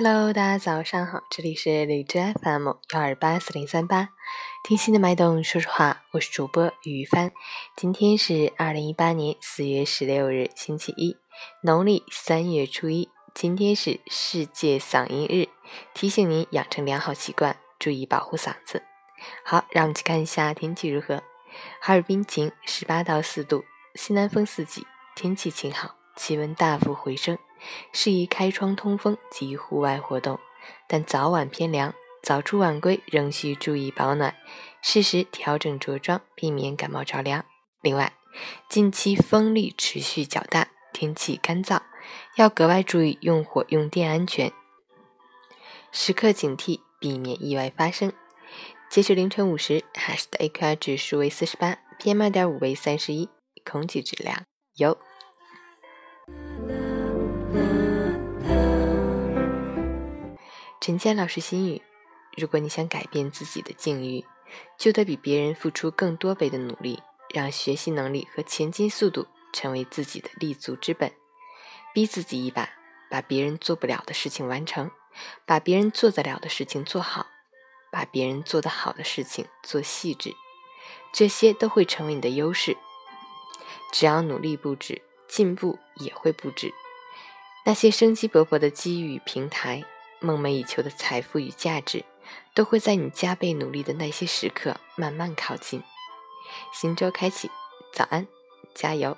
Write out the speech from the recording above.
Hello，大家早上好，这里是荔枝 FM 幺二八四零三八，听心的脉动，说实话，我是主播于帆。今天是二零一八年四月十六日，星期一，农历三月初一。今天是世界嗓音日，提醒您养成良好习惯，注意保护嗓子。好，让我们去看一下天气如何。哈尔滨晴，十八到四度，西南风四级，天气晴好，气温大幅回升。适宜开窗通风及户外活动，但早晚偏凉，早出晚归仍需注意保暖，适时调整着装，避免感冒着凉。另外，近期风力持续较大，天气干燥，要格外注意用火用电安全，时刻警惕，避免意外发生。截止凌晨五时，哈市的 AQI 指数为四十八，PM 二点五为三十一，空气质量优。陈坚老师心语：如果你想改变自己的境遇，就得比别人付出更多倍的努力，让学习能力和前进速度成为自己的立足之本。逼自己一把，把别人做不了的事情完成，把别人做得了的事情做好，把别人做得好的事情做细致，这些都会成为你的优势。只要努力不止，进步也会不止。那些生机勃勃的机遇与平台。梦寐以求的财富与价值，都会在你加倍努力的那些时刻慢慢靠近。新周开启，早安，加油！